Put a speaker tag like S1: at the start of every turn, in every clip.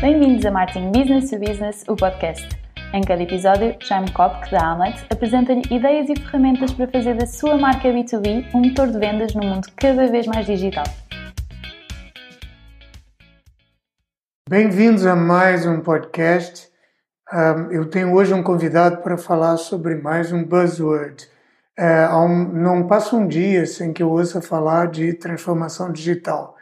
S1: Bem-vindos a Marketing Business to Business, o podcast. Em cada episódio, Jaime Kopk, da Amlet, apresenta-lhe ideias e ferramentas para fazer da sua marca B2B um motor de vendas num mundo cada vez mais digital.
S2: Bem-vindos a mais um podcast. Um, eu tenho hoje um convidado para falar sobre mais um buzzword. É, um, não passa um dia sem que eu ouça falar de transformação digital.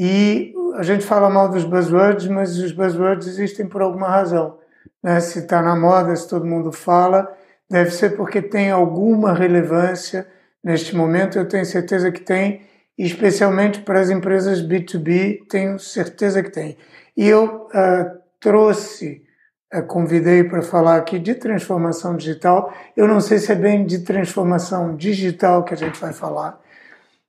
S2: E a gente fala mal dos buzzwords, mas os buzzwords existem por alguma razão. Né? Se está na moda, se todo mundo fala, deve ser porque tem alguma relevância neste momento. Eu tenho certeza que tem, especialmente para as empresas B2B, tenho certeza que tem. E eu uh, trouxe, uh, convidei para falar aqui de transformação digital. Eu não sei se é bem de transformação digital que a gente vai falar,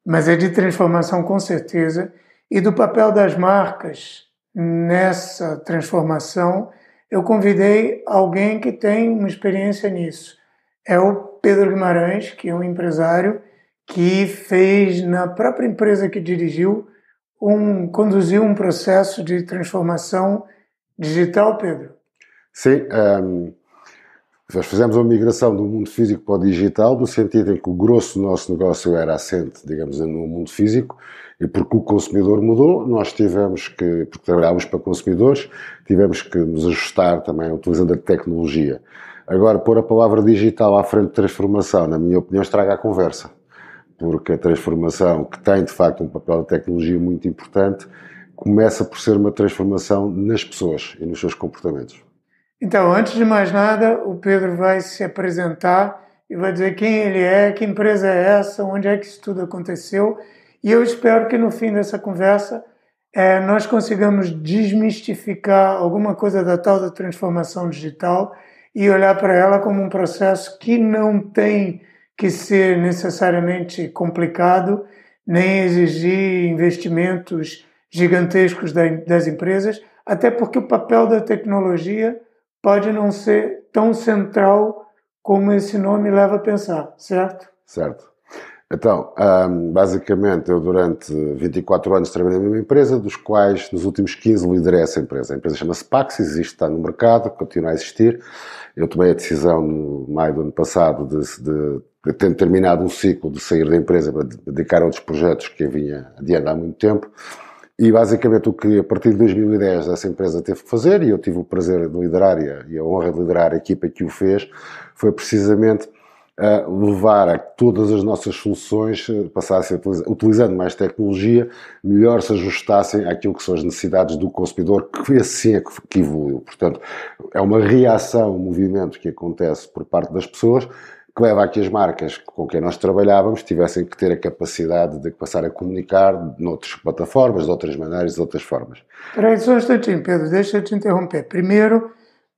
S2: mas é de transformação com certeza e do papel das marcas nessa transformação, eu convidei alguém que tem uma experiência nisso. É o Pedro Guimarães, que é um empresário que fez na própria empresa que dirigiu um conduziu um processo de transformação digital, Pedro.
S3: Sim, um, ehm, nós fizemos uma migração do mundo físico para o digital, no sentido em que o grosso do nosso negócio era assente, digamos, no mundo físico, e porque o consumidor mudou, nós tivemos que, porque trabalhávamos para consumidores, tivemos que nos ajustar também utilizando a tecnologia. Agora, pôr a palavra digital à frente de transformação, na minha opinião, estraga a conversa. Porque a transformação, que tem de facto um papel de tecnologia muito importante, começa por ser uma transformação nas pessoas e nos seus comportamentos.
S2: Então, antes de mais nada, o Pedro vai se apresentar e vai dizer quem ele é, que empresa é essa, onde é que isso tudo aconteceu. E eu espero que no fim dessa conversa é, nós consigamos desmistificar alguma coisa da tal da transformação digital e olhar para ela como um processo que não tem que ser necessariamente complicado, nem exigir investimentos gigantescos das empresas, até porque o papel da tecnologia pode não ser tão central como esse nome leva a pensar, certo?
S3: Certo. Então, basicamente, eu durante 24 anos trabalhei numa empresa, dos quais nos últimos 15 liderei essa empresa. A empresa chama-se Paxis, existe, está no mercado, continua a existir. Eu tomei a decisão no maio do ano passado de, de, de ter terminado um ciclo de sair da empresa para dedicar a outros projetos que eu vinha adiando há muito tempo. E basicamente o que a partir de 2010 essa empresa teve que fazer, e eu tive o prazer de liderar e a honra de liderar a equipa que o fez, foi precisamente a levar a que todas as nossas soluções eh, passassem utilizando mais tecnologia, melhor se ajustassem àquilo que são as necessidades do consumidor, que assim é que evoluiu. Portanto, é uma reação, um movimento que acontece por parte das pessoas, que leva a que as marcas com quem nós trabalhávamos tivessem que ter a capacidade de passar a comunicar noutras plataformas, de outras maneiras, de outras formas.
S2: Espera aí só um instantinho, Pedro, deixa eu te interromper. Primeiro,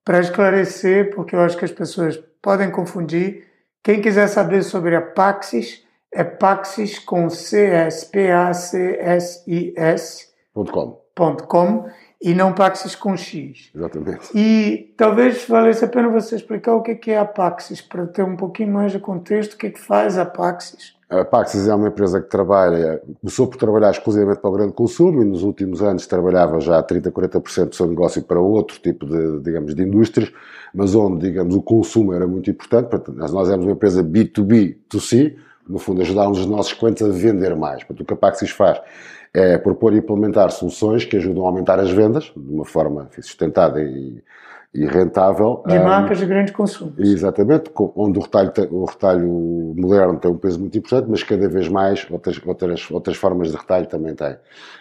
S2: para esclarecer, porque eu acho que as pessoas podem confundir, quem quiser saber sobre a Paxis, é Paxis com C-S, P-A-C-S-I-S.
S3: .com.
S2: .com e não Paxis com
S3: X. Exatamente.
S2: E talvez valesse a pena você explicar o que é a Paxis, para ter um pouquinho mais de contexto, o que, é que faz a Paxis.
S3: A Paxis é uma empresa que trabalha, começou por trabalhar exclusivamente para o grande consumo e nos últimos anos trabalhava já 30, 40% do seu negócio para outro tipo de, digamos, de indústrias, mas onde, digamos, o consumo era muito importante. Nós éramos uma empresa B2B, to C, no fundo ajudávamos os nossos clientes a vender mais. Portanto, o que a Paxis faz é propor e implementar soluções que ajudam a aumentar as vendas de uma forma sustentada e e rentável.
S2: De marcas um, de grande consumo.
S3: Exatamente, onde o retalho, o retalho moderno tem um peso muito importante, mas cada vez mais outras, outras, outras formas de retalho também tem.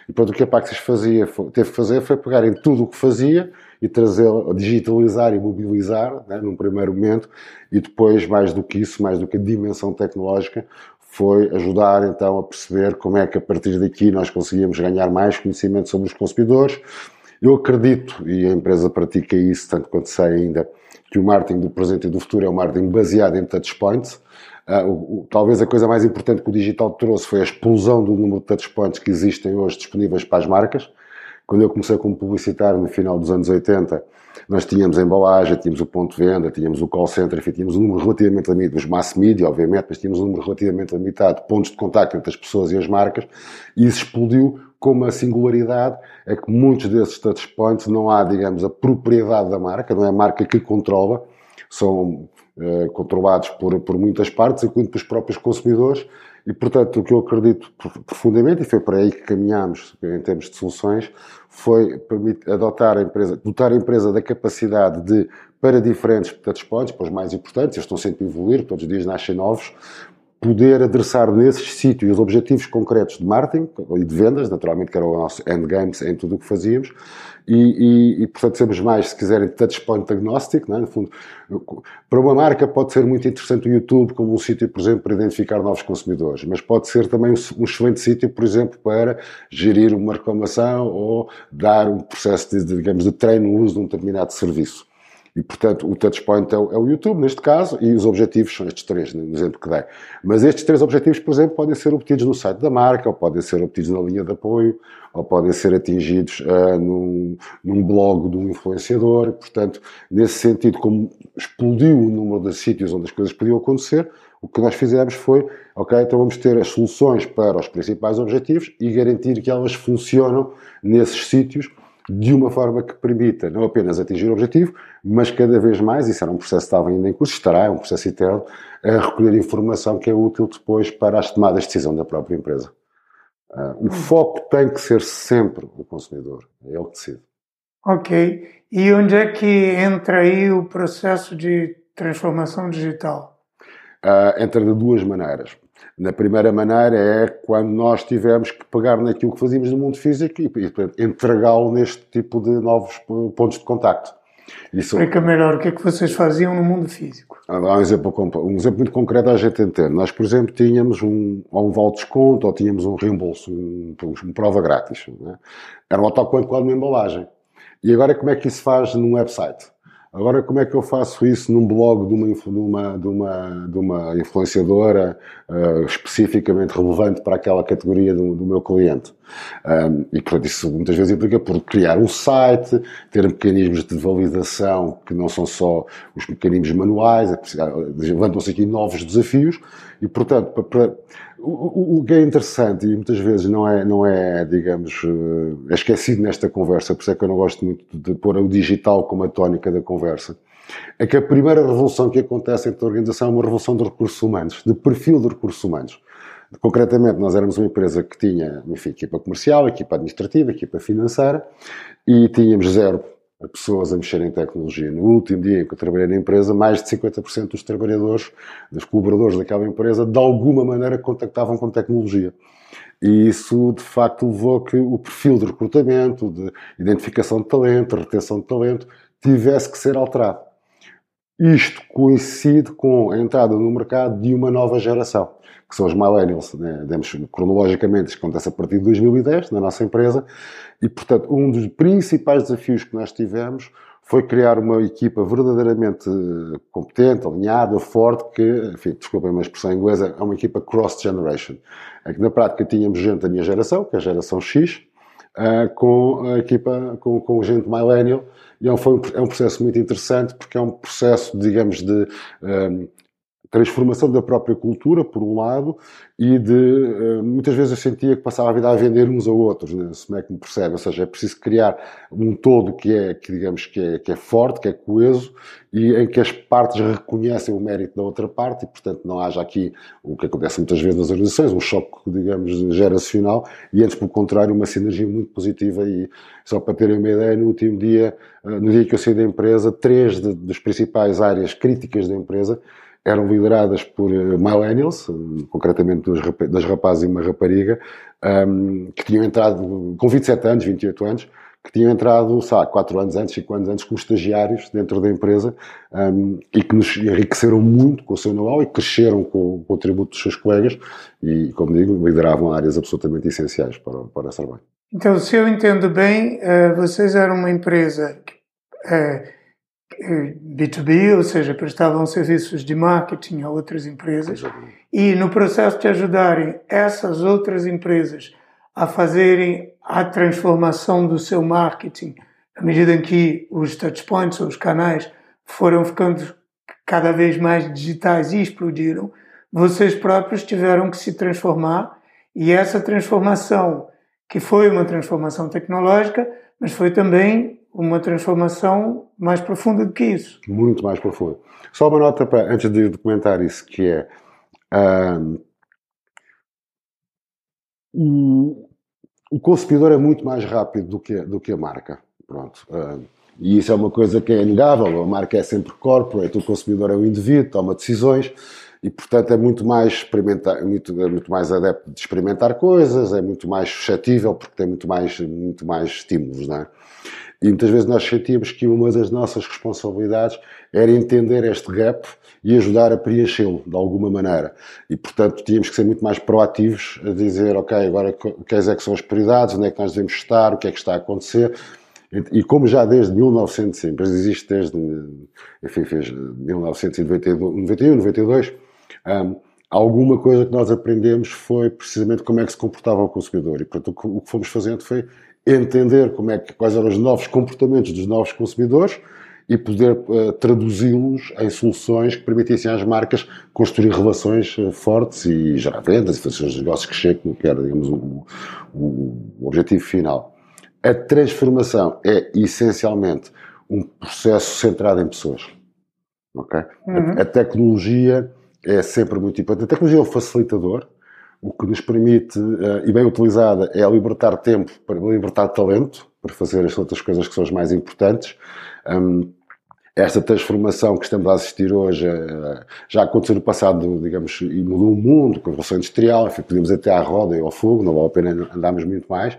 S3: E pronto, o que a Paxis fazia, teve que fazer foi pegar em tudo o que fazia e trazer, digitalizar e mobilizar, né, num primeiro momento, e depois, mais do que isso, mais do que a dimensão tecnológica, foi ajudar então a perceber como é que a partir daqui nós conseguíamos ganhar mais conhecimento sobre os consumidores, eu acredito, e a empresa pratica isso tanto quanto sei ainda, que o marketing do presente e do futuro é um marketing baseado em touchpoints. Uh, o, o, talvez a coisa mais importante que o digital trouxe foi a explosão do número de touchpoints que existem hoje disponíveis para as marcas. Quando eu comecei como publicitário no final dos anos 80, nós tínhamos a embalagem, tínhamos o ponto de venda, tínhamos o call center, enfim, tínhamos um número relativamente limitado, os mass media, obviamente, mas tínhamos um número relativamente limitado de pontos de contacto entre as pessoas e as marcas, e isso explodiu com uma singularidade, é que muitos desses touchpoints não há, digamos, a propriedade da marca, não é a marca que controla, são eh, controlados por, por muitas partes, incluindo pelos próprios consumidores, e, portanto, o que eu acredito profundamente, e foi para aí que caminhamos em termos de soluções, foi adotar a empresa, dotar a empresa da capacidade de, para diferentes touchpoints, para os mais importantes, eles estão sempre a evoluir, todos os dias nascem novos, poder adressar nesses sítios os objetivos concretos de marketing e de vendas, naturalmente, que era o nosso endgames em tudo o que fazíamos, e, e, e, portanto sermos mais, se quiserem, touchpoint agnóstico, é? no fundo, para uma marca pode ser muito interessante o YouTube como um sítio, por exemplo, para identificar novos consumidores, mas pode ser também um excelente sítio, por exemplo, para gerir uma reclamação ou dar um processo de, digamos, de treino no uso de um determinado serviço. E, portanto, o touchpoint é o, é o YouTube, neste caso, e os objetivos são estes três, no exemplo que dei. Mas estes três objetivos, por exemplo, podem ser obtidos no site da marca, ou podem ser obtidos na linha de apoio, ou podem ser atingidos uh, num, num blog de um influenciador. Portanto, nesse sentido, como explodiu o número de sítios onde as coisas podiam acontecer, o que nós fizemos foi, ok, então vamos ter as soluções para os principais objetivos e garantir que elas funcionam nesses sítios de uma forma que permita não apenas atingir o objetivo, mas cada vez mais, isso era um processo que estava ainda em curso, estará, é um processo eterno, a recolher informação que é útil depois para as tomadas de decisão da própria empresa. Uh, o foco tem que ser sempre o consumidor, é ele que decide.
S2: Ok. E onde é que entra aí o processo de transformação digital?
S3: Uh, entra de duas maneiras. Na primeira maneira é quando nós tivemos que pegar naquilo que fazíamos no mundo físico e, e entregá-lo neste tipo de novos pontos de contacto.
S2: Isso... Explica melhor o que é que vocês faziam no mundo físico.
S3: Há um exemplo, um exemplo muito concreto a gente entender. Nós, por exemplo, tínhamos um, ou um vale de desconto ou tínhamos um reembolso, um, uma prova grátis. É? Era um autoconto com uma embalagem. E agora como é que isso faz num website? Agora, como é que eu faço isso num blog de uma, de uma, de uma, de uma influenciadora uh, especificamente relevante para aquela categoria do, do meu cliente? Um, e, portanto, isso muitas vezes implica por criar um site, ter mecanismos de validação que não são só os mecanismos manuais, é levantam-se aqui novos desafios e, portanto, para, para o, o, que é interessante e muitas vezes não é, não é, digamos, eh, é esquecido nesta conversa, por isso é que eu não gosto muito de pôr o digital como a tónica da conversa, é que a primeira revolução que acontece entre a organização é uma revolução de recursos humanos, de perfil de recursos humanos. Concretamente, nós éramos uma empresa que tinha, enfim, equipa comercial, equipa administrativa, equipa financeira, e tínhamos zero pessoas a mexer em tecnologia. No último dia em que eu trabalhei na empresa, mais de 50% dos trabalhadores, dos colaboradores daquela empresa, de alguma maneira contactavam com tecnologia. E isso, de facto, levou a que o perfil de recrutamento, de identificação de talento, retenção de talento, tivesse que ser alterado. Isto coincide com a entrada no mercado de uma nova geração, que são os millennials. Né? Demos, cronologicamente, isto acontece a partir de 2010, na nossa empresa, e, portanto, um dos principais desafios que nós tivemos foi criar uma equipa verdadeiramente competente, alinhada, forte, que, enfim, desculpem a expressão inglesa, é uma equipa cross-generation. É que, na prática, tínhamos gente da minha geração, que é a geração X, uh, com a equipa, com, com gente millennial, e é um, foi um, é um processo muito interessante porque é um processo, digamos, de um, transformação da própria cultura, por um lado, e de eh, muitas vezes eu sentia que passava a vida a vender uns a outros, né? se é que me percebe, ou seja, é preciso criar um todo que é, que digamos, que é, que é forte, que é coeso, e em que as partes reconhecem o mérito da outra parte, e portanto não haja aqui o que acontece muitas vezes nas organizações, um choque, digamos, geracional, e antes, pelo contrário, uma sinergia muito positiva, e só para terem uma ideia, no último dia, eh, no dia que eu saí da empresa, três de, das principais áreas críticas da empresa eram lideradas por eh, millennials, eh, concretamente dois rapazes e uma rapariga, um, que tinham entrado com 27 anos, 28 anos, que tinham entrado, sabe, 4 anos antes, 5 anos antes, como estagiários dentro da empresa um, e que nos enriqueceram muito com o seu know-how e cresceram com o contributo dos seus colegas e, como digo, lideravam áreas absolutamente essenciais para, para a Sarbai.
S2: Então, se eu entendo bem, eh, vocês eram uma empresa que B2B, ou seja, prestavam serviços de marketing a outras empresas, e no processo de ajudarem essas outras empresas a fazerem a transformação do seu marketing, à medida em que os touchpoints ou os canais foram ficando cada vez mais digitais e explodiram, vocês próprios tiveram que se transformar. E essa transformação que foi uma transformação tecnológica, mas foi também uma transformação mais profunda do que isso.
S3: Muito mais profunda. Só uma nota para, antes de comentar isso, que é um, o consumidor é muito mais rápido do que, do que a marca. Pronto. Um, e isso é uma coisa que é inegável. A marca é sempre corporate, o consumidor é um indivíduo, toma decisões e, portanto, é muito mais experimentar, é muito, é muito mais adepto de experimentar coisas, é muito mais suscetível porque tem muito mais, muito mais estímulos, não é? E muitas vezes nós sentíamos que uma das nossas responsabilidades era entender este gap e ajudar a preenchê-lo de alguma maneira. E, portanto, tínhamos que ser muito mais proativos a dizer, ok, agora quais é que são as prioridades, onde é que nós devemos estar, o que é que está a acontecer. E como já desde 1900, a empresa existe desde, enfim, fez 1991, 92, um, alguma coisa que nós aprendemos foi precisamente como é que se comportava o consumidor. E, portanto, o que fomos fazendo foi entender como é que, quais eram os novos comportamentos dos novos consumidores e poder uh, traduzi-los em soluções que permitissem às marcas construir relações uh, fortes e gerar vendas e fazer os negócios crescer, que era, digamos, o, o, o objetivo final. A transformação é essencialmente um processo centrado em pessoas. Okay? Uhum. A, a, tecnologia é sempre muito importante. A tecnologia é um facilitador, o que nos permite, uh, e bem utilizada, é libertar tempo para libertar talento, para fazer as outras coisas que são as mais importantes. Um, esta transformação que estamos a assistir hoje uh, já aconteceu no passado, digamos, e mudou o mundo, com a Revolução Industrial, enfim, podemos até à roda e ao fogo, não vale a pena andarmos muito mais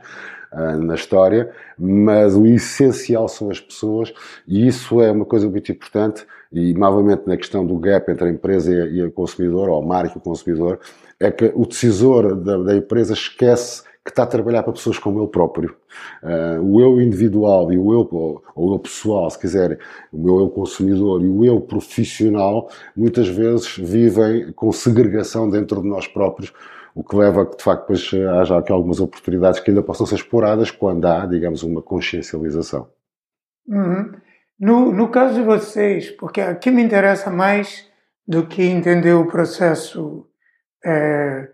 S3: uh, na história, mas o essencial são as pessoas e isso é uma coisa muito importante e novamente na questão do gap entre a empresa e, o consumidor, ou a marca e o consumidor, é que o decisor da, da empresa esquece que está a trabalhar para pessoas como ele próprio. Uh, o eu individual e o eu, ou, o eu pessoal, se quiserem, o meu eu consumidor e o eu profissional, muitas vezes vivem com segregação dentro de nós próprios, o que leva a que, de facto, depois haja aqui algumas oportunidades que ainda possam ser exploradas quando há, digamos, uma consciencialização.
S2: Uhum. No, no caso de vocês, porque aqui me interessa mais do que entender o processo é,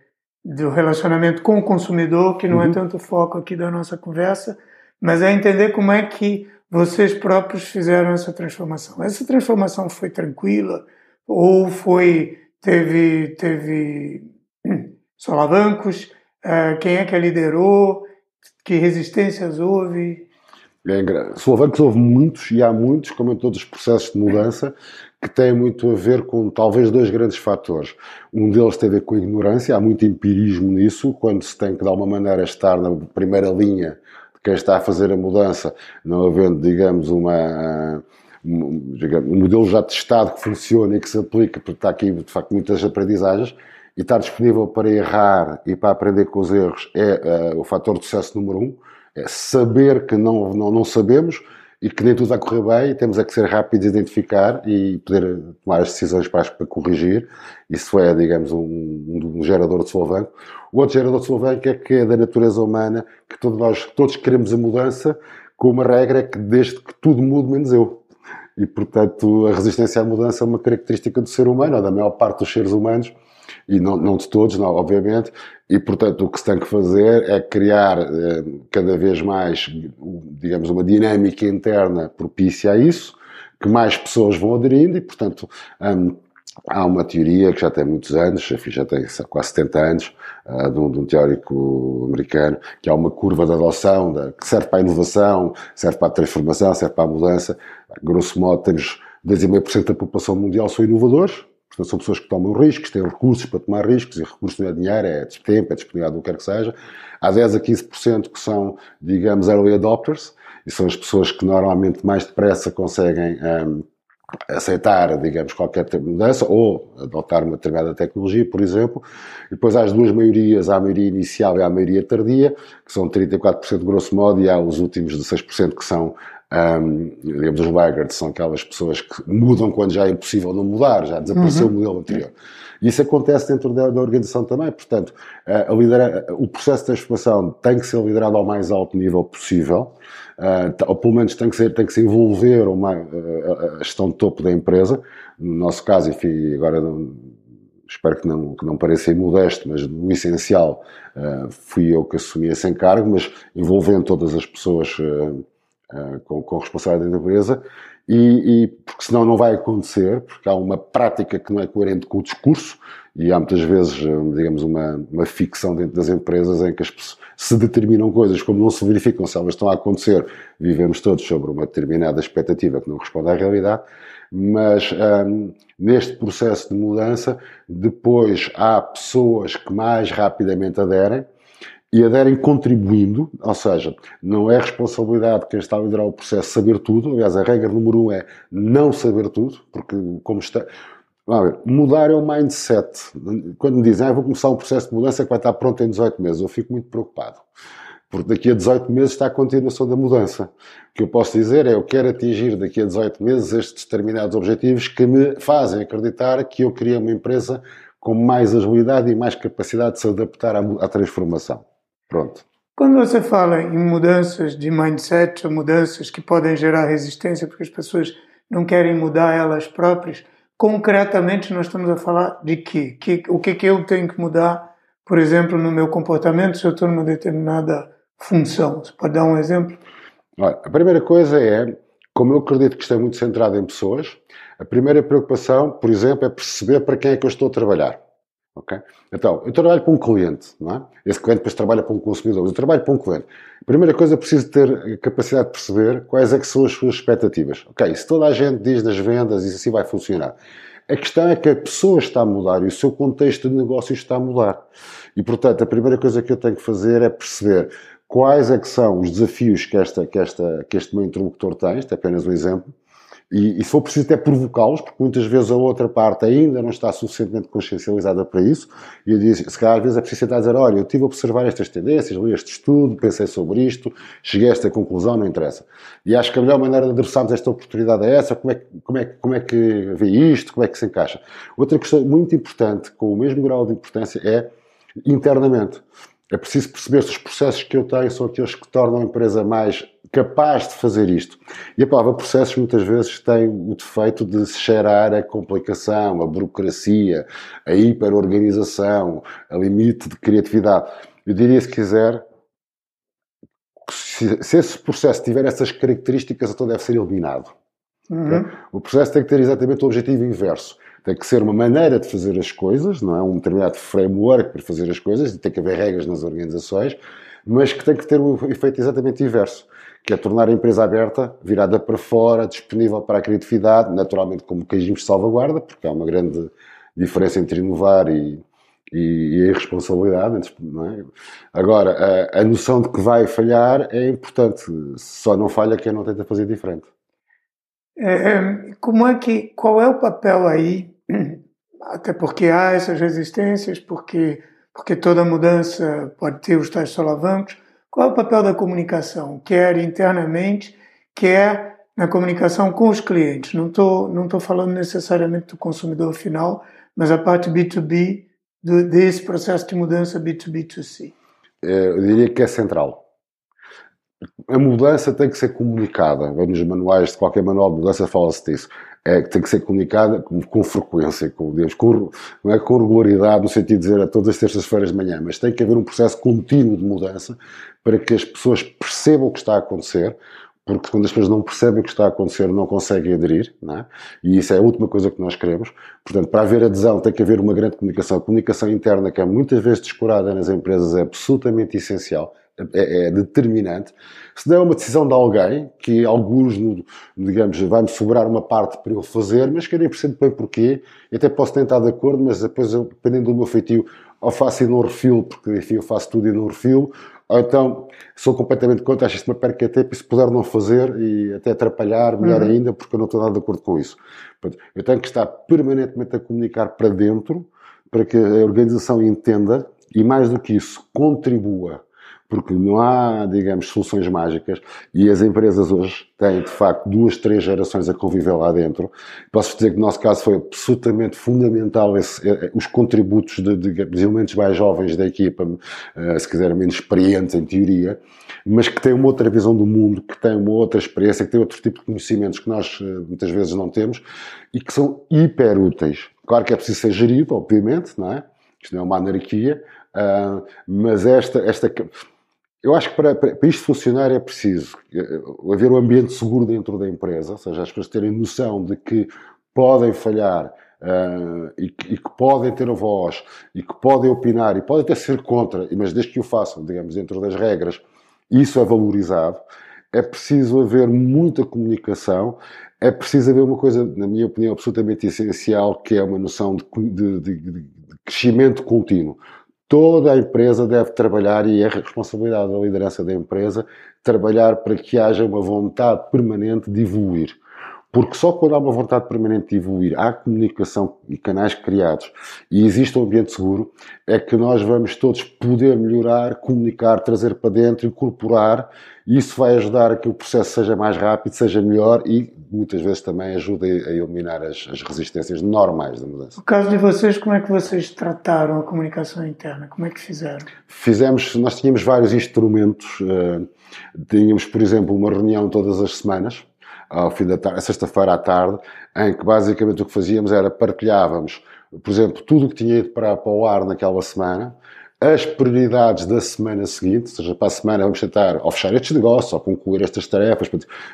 S2: do relacionamento com o consumidor, que não é uhum. é tanto foco aqui da nossa conversa, mas é entender como é que vocês próprios fizeram essa transformação. Essa transformação foi tranquila ou foi teve teve solavancos? É, quem é que a liderou? Que resistências houve?
S3: É Solavancos houve muitos, e há muitos, como em todos os processos de mudança, que têm muito a ver com talvez dois grandes fatores. Um deles tem a ver com a ignorância, há muito empirismo nisso, quando se tem que de alguma maneira estar na primeira linha de quem está a fazer a mudança, não havendo, digamos, uma, um, um modelo já testado que funciona e que se aplica, porque está aqui de facto muitas aprendizagens, e estar disponível para errar e para aprender com os erros é uh, o fator de sucesso número um é saber que não, não, não sabemos e que nem tudo vai correr bem, temos é que ser rápidos a identificar e poder tomar as decisões para, para corrigir. Isso é, digamos, um, um, gerador de solavanco. O outro gerador de solavanco é que é da natureza humana, que todos nós todos queremos a mudança, com uma regra é que desde que tudo mude, menos eu. E, portanto, a resistência à mudança é uma característica do ser humano, ou da maior parte dos seres humanos, e não, não de todos, não, obviamente, e portanto o que se tem que fazer é criar eh, cada vez mais, digamos, uma dinâmica interna propícia a isso, que mais pessoas vão aderindo e portanto um, há uma teoria que já tem muitos anos, enfim, já tem quase 70 anos, uh, de, um, de, um, teórico americano, que há uma curva de adoção da, que serve para a inovação, serve para a transformação, serve para a mudança. Grosso modo, temos 2,5% da população mundial são inovadores, Portanto, são pessoas que tomam riscos, têm recursos para tomar riscos, e recursos não é dinheiro, é tempo, é disponibilidade, o que quer que seja. Há 10 a 15% que são, digamos, early adopters, e são as pessoas que normalmente mais depressa conseguem um, aceitar, digamos, qualquer mudança ou adotar uma determinada tecnologia, por exemplo. E depois há as duas maiorias, há a maioria inicial e há a maioria tardia, que são 34% grosso modo, e há os últimos 16% que são um, digamos, os laggards são aquelas pessoas que mudam quando já é impossível não mudar, já desapareceu uhum. o modelo anterior. E isso acontece dentro da, da organização também, portanto, a lidera, o processo de transformação tem que ser liderado ao mais alto nível possível, uh, ou pelo menos tem que, ser, tem que se envolver uma, a, a gestão de topo da empresa, no nosso caso, enfim, agora espero que não, que não pareça imodesto, mas no essencial uh, fui eu que assumi esse encargo, mas envolvendo todas as pessoas uh, uh, com, com responsabilidade da empresa, e, e, porque senão não vai acontecer, porque há uma prática que não é coerente com o discurso, e há muitas vezes, digamos, uma, uma ficção dentro das empresas em que as pessoas se determinam coisas como não se verificam se elas estão a acontecer, vivemos todos sobre uma determinada expectativa que não responde à realidade, mas um, neste processo de mudança, depois há pessoas que mais rapidamente aderem e aderem contribuindo, ou seja, não é responsabilidade de quem está a liderar o processo saber tudo, aliás, a regra número um é não saber tudo, porque como está. Vamos ver, mudar é o mindset. Quando me dizem, ah, vou começar um processo de mudança que vai estar pronto em 18 meses, eu fico muito preocupado. Porque daqui a 18 meses está a continuação da mudança. O que eu posso dizer é eu quero atingir daqui a 18 meses estes determinados objetivos que me fazem acreditar que eu queria uma empresa com mais agilidade e mais capacidade de se adaptar à, à transformação. Pronto.
S2: Quando você fala em mudanças de mindset, mudanças que podem gerar resistência porque as pessoas não querem mudar elas próprias, concretamente nós estamos a falar de quê? Que, o que, que eu tenho que mudar, por exemplo, no meu comportamento se eu estou numa determinada função. Você pode dar um exemplo?
S3: Olha, a primeira coisa é, como eu acredito que isto é muito centrado em pessoas, a primeira preocupação, por exemplo, é perceber para quem é que eu estou a trabalhar. Okay? Então, eu trabalho para um cliente, não é? Esse cliente depois trabalha para um consumidor, eu trabalho para um cliente. Primeira coisa, preciso ter capacidade de perceber quais é que são as suas expectativas. Ok, se toda a gente diz nas vendas, isso assim vai funcionar. A questão é que a pessoa está a mudar e o seu contexto de negócio está a mudar. E, portanto, a primeira coisa que eu tenho que fazer é perceber quais é que são os desafios que, esta, que, esta, que este meu interlocutor tem, isto é apenas um exemplo, e, e se for preciso até provocá-los, porque muitas vezes a outra parte ainda não está suficientemente consciencializada para isso, e eu disse, se calhar às vezes é preciso tentar dizer, olha, eu tive a observar estas tendências, li este estudo, pensei sobre isto, cheguei a esta conclusão, não interessa. E acho que a melhor maneira de adressarmos esta oportunidade é essa, como é, como é, como é que vê isto, como é que se encaixa. Outra questão muito importante, com o mesmo grau de importância, é internamente. É preciso perceber se os processos que eu tenho são aqueles que tornam a empresa mais capaz de fazer isto. E a palavra processos muitas vezes tem o defeito de se cheirar a complicação, a burocracia, a hiperorganização, a limite de criatividade. Eu diria, se quiser, se, se esse processo tiver essas características, então deve ser eliminado. Uhum. O processo tem que ter exatamente o objetivo inverso tem que ser uma maneira de fazer as coisas, não é um determinado framework para fazer as coisas, e tem que haver regras nas organizações, mas que tem que ter um efeito exatamente inverso, que é tornar a empresa aberta, virada para fora, disponível para a criatividade, naturalmente com mecanismos de salvaguarda, porque há uma grande diferença entre inovar e, e, e a irresponsabilidade. É? Agora, a, a, noção de que vai falhar é importante, só não falha quem não tenta fazer diferente.
S2: É, é como é que, qual é o papel aí até porque há essas resistências, porque, porque toda mudança pode ter os tais solavancos. Qual é o papel da comunicação, quer internamente, quer na comunicação com os clientes? Não estou não tô falando necessariamente do consumidor final, mas a parte B2B do, desse processo de mudança B2B2C.
S3: É, eu diria que é central. A mudança tem que ser comunicada. Nos manuais de qualquer manual de mudança fala-se disso é, que tem que ser comunicada com, com frequência, com, Deus, com, não é com regularidade, no sentido de dizer a todas as terças-feiras de manhã, mas tem que haver um processo contínuo de mudança para que as pessoas percebam o que está a acontecer, porque quando as pessoas não percebem o que está a acontecer, não conseguem aderir, não é? e isso é a última coisa que nós queremos. Portanto, para haver adesão, tem que haver uma grande comunicação. A comunicação interna, que é muitas vezes descurada nas empresas, é absolutamente essencial é, é, determinante. Se der uma decisão de alguém, que alguns, digamos, vai-me sobrar uma parte para eu fazer, mas que nem percebo bem porquê, eu até posso tentar de acordo, mas depois, eu, dependendo do meu feitio, ou faço e não refilo, porque enfim, eu faço tudo e não refilo, ou então sou completamente contra, acho isto uma perca de tempo, e se puder não fazer e até atrapalhar, melhor uhum. ainda, porque eu não estou nada de acordo com isso. Portanto, eu tenho que estar permanentemente a comunicar para dentro, para que a organização entenda e, mais do que isso, contribua porque não há, digamos, soluções mágicas e as empresas hoje têm, de facto, duas, três gerações a conviver lá dentro. Posso dizer que no nosso caso foi absolutamente fundamental esse, eh, os contributos de, de, de, elementos mais jovens da equipa, uh, se quiser menos experientes em teoria, mas que têm uma outra visão do mundo, que têm uma outra experiência, que têm outro tipo de conhecimentos que nós muitas vezes não temos e que são hiper úteis Claro que é preciso ser gerido, obviamente, não é? Isto não é uma anarquia, uh, mas esta, esta. Eu acho que para, para, isto funcionar é preciso eh, haver um ambiente seguro dentro da empresa, ou seja, as pessoas terem noção de que podem falhar uh, e, que, e, que, podem ter a voz e que podem opinar e podem até ser contra, mas desde que o façam, digamos, dentro das regras, isso é valorizado. É preciso haver muita comunicação, é preciso haver uma coisa, na minha opinião, absolutamente essencial, que é uma noção de, de, de, de crescimento contínuo. Toda a empresa deve trabalhar, e é a responsabilidade da liderança da empresa, trabalhar para que haja uma vontade permanente de evoluir. Porque só quando há uma vontade permanente de evoluir, há comunicação e canais criados e existe um ambiente seguro, é que nós vamos todos poder melhorar, comunicar, trazer para dentro, incorporar, e isso vai ajudar a que o processo seja mais rápido, seja melhor e muitas vezes também ajuda a eliminar as, as resistências normais da mudança.
S2: No caso de vocês, como é que vocês trataram a comunicação interna? Como é que fizeram?
S3: Fizemos, nós tínhamos vários instrumentos, uh, tínhamos, por exemplo, uma reunião todas as semanas, ao fim da tarde, sexta-feira à tarde, em que basicamente o que fazíamos era partilhávamos, por exemplo, tudo o que tinha ido para, para o ar naquela semana, as prioridades da semana seguinte, ou seja, para a semana vamos tentar ou fechar estes negócios ou concluir estas tarefas,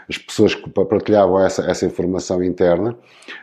S3: as pessoas que partilhavam essa, essa informação interna.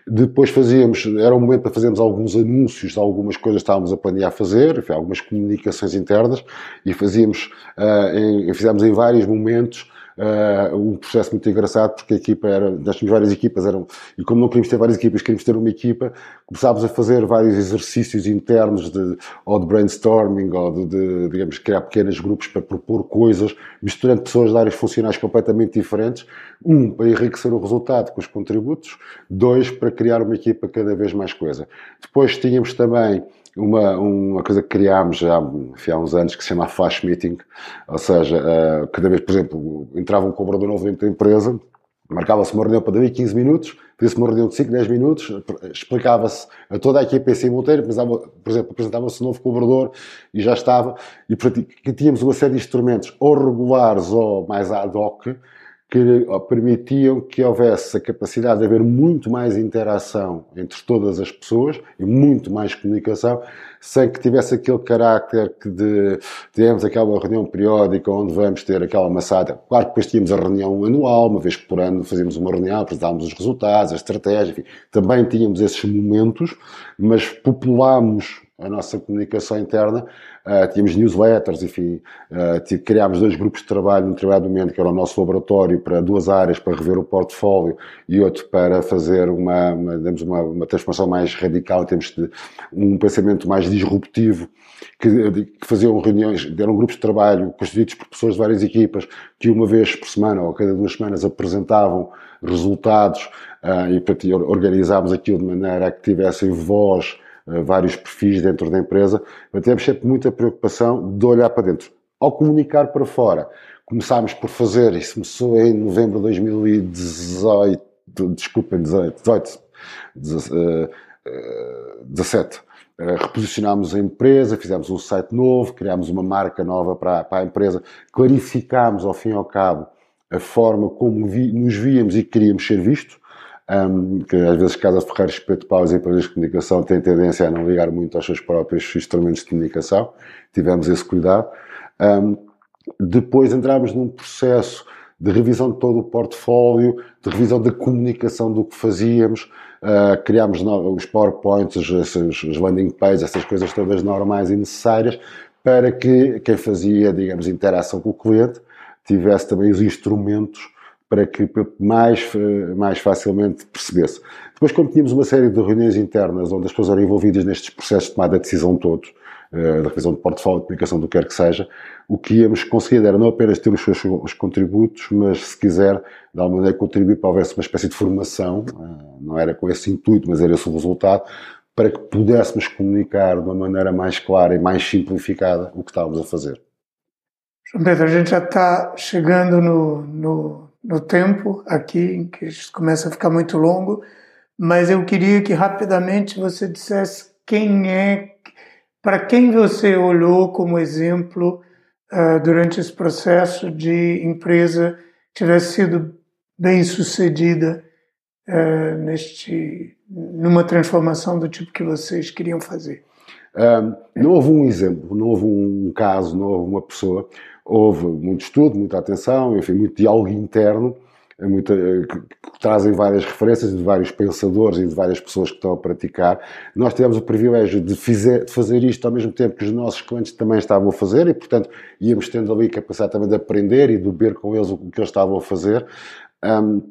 S3: Depois fazíamos, era o momento para fazermos alguns anúncios de algumas coisas que estávamos a planear fazer, enfim, algumas comunicações internas, e fazíamos, uh, em, fizemos em vários momentos uh, um processo muito engraçado, porque a equipa era, nós tínhamos várias equipas, eram, e como não queríamos ter várias equipas, queríamos ter uma equipa, começámos a fazer vários exercícios internos de, ou de brainstorming, ou de, de, digamos, criar pequenos grupos para propor coisas, misturando pessoas de áreas funcionais completamente diferentes, um, para enriquecer o resultado com os contributos, dois, para criar uma equipa cada vez mais coisa. Depois tínhamos também uma, uma coisa que criámos já há uns anos que se chama Flash Meeting, ou seja, uh, cada vez, por exemplo, entrava um cobrador novo dentro da empresa, marcava-se uma reunião para daí 15 minutos, fazia-se uma reunião de 5, 10 minutos, explicava-se a toda a equipa em simultâneo, por exemplo, apresentava-se um novo cobrador e já estava, e portanto, tínhamos uma série de instrumentos ou regulares ou mais ad hoc, que permitiam que houvesse a capacidade de haver muito mais interação entre todas as pessoas e muito mais comunicação, sem que tivesse aquele carácter que de temos aquela reunião periódica onde vamos ter aquela massada. Claro que depois tínhamos a reunião anual, uma vez por ano fazíamos uma reunião, apresentávamos os resultados, a estratégia, enfim, também tínhamos esses momentos, mas populámos a nossa comunicação interna. Uh, tínhamos newsletters, enfim, uh, criámos dois grupos de trabalho, um trabalho do momento que era o nosso laboratório para duas áreas, para rever o portfólio e outro para fazer uma, uma, uma, uma transformação mais radical em termos de um pensamento mais disruptivo, que, que faziam reuniões, eram grupos de trabalho constituídos por pessoas de várias equipas que uma vez por semana ou cada duas semanas apresentavam resultados uh, e organizámos aquilo de maneira a que tivessem voz vários perfis dentro da empresa, mas temos sempre muita preocupação de olhar para dentro. Ao comunicar para fora, começámos por fazer, isso começou em novembro de 2018, desculpem, 18, 18 17. Reposicionámos a empresa, fizemos um site novo, criámos uma marca nova para, para a empresa, clarificámos ao fim e ao cabo a forma como vi, nos víamos e queríamos ser vistos, um, que às vezes Casa Ferreira Espeto Paus e empresas de comunicação têm tendência a não ligar muito aos seus próprios instrumentos de comunicação. Tivemos esse cuidado. Um, depois entramos num processo de revisão de todo o portfólio, de revisão da comunicação do que fazíamos, uh, criámos os PowerPoints, os, os landing pages, essas coisas todas normais e necessárias, para que quem fazia, digamos, interação com o cliente tivesse também os instrumentos para que mais, mais facilmente percebesse. Depois, como tínhamos uma série de reuniões internas onde as pessoas eram envolvidas nestes processos de tomada de decisão todos, eh, da revisão de portfólio, de comunicação, do que quer que seja, o que íamos conseguir era não apenas ter os seus os contributos, mas, se quiser, de alguma maneira contribuir para houvesse uma espécie de formação, eh, não era com esse intuito, mas era esse o resultado, para que pudéssemos comunicar de uma maneira mais clara e mais simplificada o que estávamos a fazer.
S2: João Pedro, a gente já está chegando no, no no tempo aqui, que começa a ficar muito longo, mas eu queria que rapidamente você dissesse quem é, para quem você olhou como exemplo uh, durante esse processo de empresa que tivesse sido bem sucedida uh, neste, numa transformação do tipo que vocês queriam fazer?
S3: Um, não houve um exemplo, não houve um caso, não houve uma pessoa. Houve muito estudo, muita atenção, enfim, muito diálogo interno, eh, muita, eh, que, que, trazem várias referências de vários pensadores e de várias pessoas que estão a praticar. Nós tivemos o privilégio de, fizer, de fazer isto ao mesmo tempo que os nossos clientes também estavam a fazer e, portanto, íamos tendo ali a capacidade também de aprender e de ver com eles o que eles estavam a fazer. Um,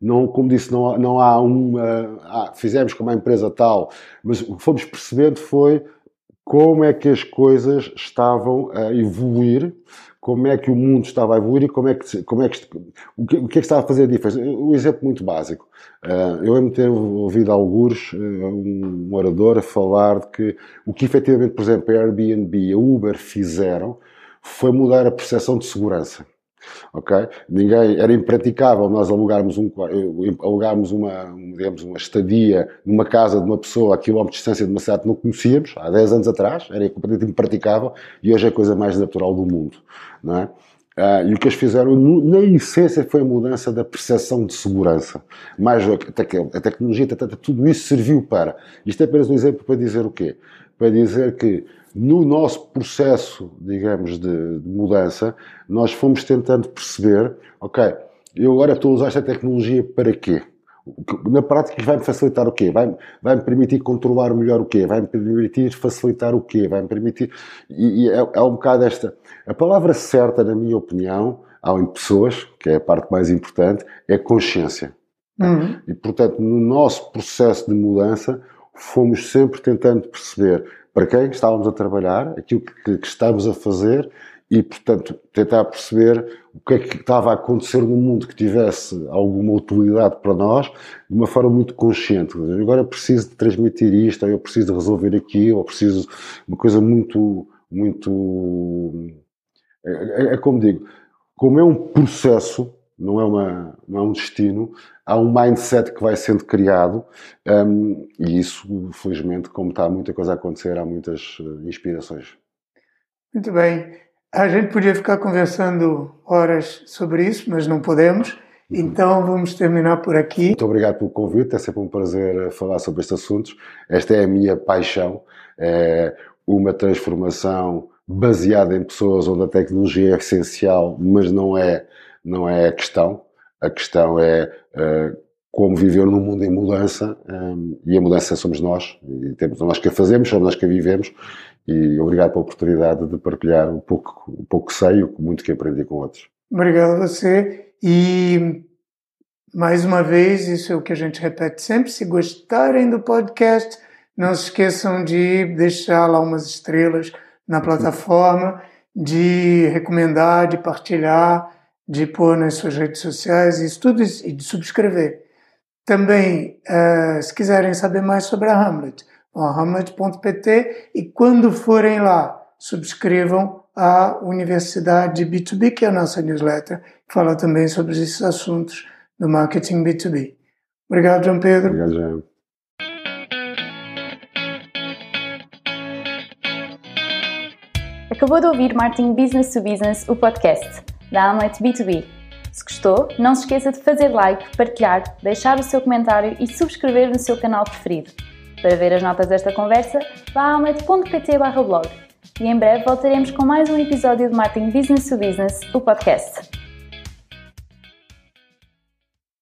S3: não, como disse, não, não há uma. Ah, fizemos com uma empresa tal, mas o que fomos percebendo foi como é que as coisas estavam a evoluir, como é que o mundo estava a evoluir e como é que, como é que, o, que, o que é que estava a fazer a diferença. Um exemplo muito básico. Uh, eu lembro de ter ouvido alguns, uh, um orador a falar de que o que efetivamente, por exemplo, a Airbnb e a Uber fizeram foi mudar a percepção de segurança ok? Ninguém, era impraticável nós alugarmos, um, alugarmos uma, digamos, uma estadia numa casa de uma pessoa a quilómetros de distância de uma cidade que não conhecíamos, há 10 anos atrás, era completamente impraticável e hoje é a coisa mais natural do mundo, não é? Ah, e o que eles fizeram, na essência, foi a mudança da percepção de segurança. Mais a tecnologia, tudo isso serviu para. Isto é apenas um exemplo para dizer o quê? Para dizer que no nosso processo, digamos, de, de, mudança, nós fomos tentando perceber, ok, eu agora estou a usar esta tecnologia para quê? Na prática vai-me facilitar o quê? Vai-me vai permitir controlar melhor o quê? Vai-me permitir facilitar o quê? Vai-me permitir... E, e é, é, um bocado esta... A palavra certa, na minha opinião, há em pessoas, que é a parte mais importante, é consciência. Uhum. E, portanto, no nosso processo de mudança, fomos sempre tentando perceber para quem estávamos a trabalhar, aquilo que, que estávamos a fazer e, portanto, tentar perceber o que é que estava a acontecer no mundo que tivesse alguma utilidade para nós de uma forma muito consciente. Agora preciso de transmitir isto, ou eu preciso de resolver aquilo, ou preciso uma coisa muito, muito. É, é, é como digo, como é um processo, não é, uma, não é um destino, há um mindset que vai sendo criado um, e isso, felizmente, como está muita coisa a acontecer, há muitas uh, inspirações.
S2: Muito bem. A gente podia ficar conversando horas sobre isso, mas não podemos. Uhum. Então vamos terminar por aqui.
S3: Muito obrigado pelo convite, é sempre um prazer falar sobre estes assuntos. Esta é a minha paixão, é uma transformação baseada em pessoas onde a tecnologia é essencial, mas não é não é a questão. A questão é uh, como viver num mundo em mudança um, eh, e a mudança somos nós. E temos nós que a fazemos, somos nós que a vivemos. E obrigado pela oportunidade de partilhar um pouco, um pouco que sei, o muito que aprendi com outros.
S2: Obrigado a você. E mais uma vez, isso é o que a gente repete sempre: se gostarem do podcast, não se esqueçam de deixar lá umas estrelas na plataforma, de recomendar, de partilhar de pôr nas suas redes sociais, isso tudo e de subscrever. Também, uh, se quiserem saber mais sobre a Hamlet, vão a hamlet.pt e quando forem lá, subscrevam a Universidade B2B, que é a nossa newsletter, que fala também sobre esses assuntos do marketing B2B. Obrigado, João Pedro.
S3: Obrigado, João.
S1: Acabou de ouvir Marketing Business to Business, o podcast da Amlet B2B. Se gostou, não se esqueça de fazer like, partilhar, deixar o seu comentário e subscrever no seu canal preferido. Para ver as notas desta conversa, vá a amlet.pt blog. E em breve voltaremos com mais um episódio de Marketing Business to Business, o podcast.